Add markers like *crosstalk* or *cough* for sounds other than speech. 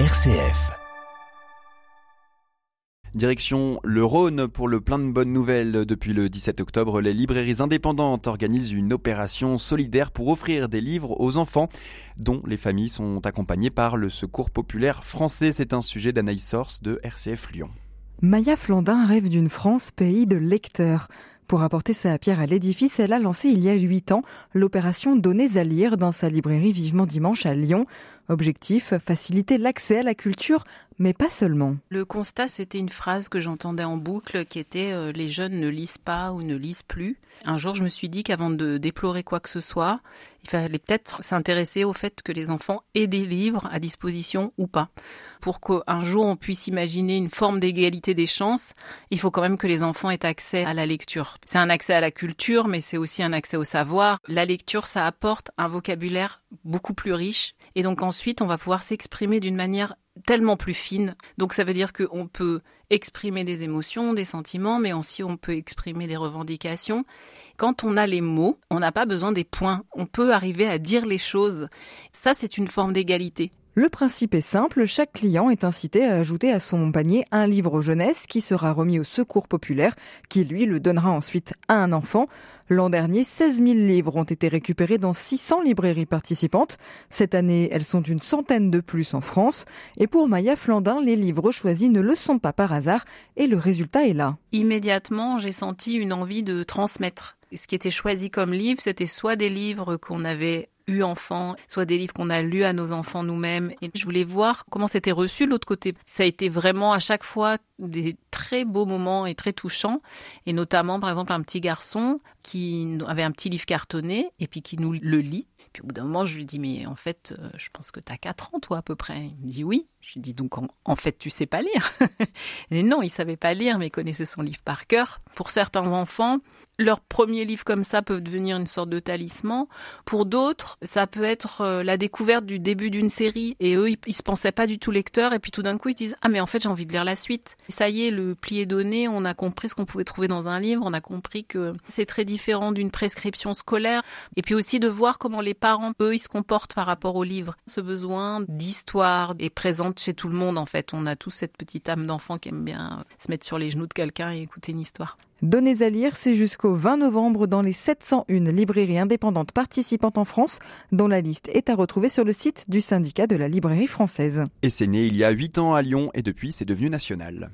RCF. Direction le Rhône pour le plein de bonnes nouvelles. Depuis le 17 octobre, les librairies indépendantes organisent une opération solidaire pour offrir des livres aux enfants dont les familles sont accompagnées par le Secours populaire français. C'est un sujet d'Anaïs Source de RCF Lyon. Maya Flandin rêve d'une France pays de lecteurs. Pour apporter sa pierre à l'édifice, elle a lancé il y a huit ans l'opération Donnez à lire dans sa librairie Vivement Dimanche à Lyon. Objectif, faciliter l'accès à la culture, mais pas seulement. Le constat, c'était une phrase que j'entendais en boucle qui était euh, les jeunes ne lisent pas ou ne lisent plus. Un jour, je me suis dit qu'avant de déplorer quoi que ce soit, il fallait peut-être s'intéresser au fait que les enfants aient des livres à disposition ou pas. Pour qu'un jour on puisse imaginer une forme d'égalité des chances, il faut quand même que les enfants aient accès à la lecture. C'est un accès à la culture, mais c'est aussi un accès au savoir. La lecture, ça apporte un vocabulaire beaucoup plus riche. Et donc ensuite, on va pouvoir s'exprimer d'une manière tellement plus fine. Donc ça veut dire qu'on peut exprimer des émotions, des sentiments, mais aussi on peut exprimer des revendications. Quand on a les mots, on n'a pas besoin des points. On peut arriver à dire les choses. Ça, c'est une forme d'égalité. Le principe est simple, chaque client est incité à ajouter à son panier un livre jeunesse qui sera remis au secours populaire, qui lui le donnera ensuite à un enfant. L'an dernier, 16 000 livres ont été récupérés dans 600 librairies participantes. Cette année, elles sont une centaine de plus en France. Et pour Maya Flandin, les livres choisis ne le sont pas par hasard et le résultat est là. Immédiatement, j'ai senti une envie de transmettre. Ce qui était choisi comme livre, c'était soit des livres qu'on avait eu enfant, soit des livres qu'on a lus à nos enfants nous-mêmes. Et je voulais voir comment c'était reçu de l'autre côté. Ça a été vraiment à chaque fois des très beaux moments et très touchants. Et notamment, par exemple, un petit garçon qui avait un petit livre cartonné et puis qui nous le lit. Puis au bout d'un moment, je lui dis, mais en fait, euh, je pense que tu as 4 ans, toi, à peu près. Il me dit oui. Je lui dis, donc en, fait, tu sais pas lire. *laughs* et non, il savait pas lire, mais il connaissait son livre par cœur. Pour certains enfants, leur premier livre comme ça peut devenir une sorte de talisman. Pour d'autres, ça peut être euh, la découverte du début d'une série et eux, ils, se pensaient pas du tout lecteurs et puis tout d'un coup, ils disent ah mais en fait j'ai envie de lire la suite. ça y est, le pli est donné, on a compris ce qu'on pouvait trouver dans un livre, on a compris que c'est très différent d'une prescription scolaire et puis aussi de voir comment les parents eux ils se comportent par rapport au livre. Ce besoin d'histoire est présent chez tout le monde en fait. On a tous cette petite âme d'enfant qui aime bien se mettre sur les genoux de quelqu'un et écouter une histoire. Donnez à lire, c'est jusqu'au 20 novembre dans les 701 librairies indépendantes participantes en France, dont la liste est à retrouver sur le site du syndicat de la librairie française. Et c'est né il y a 8 ans à Lyon et depuis c'est devenu national.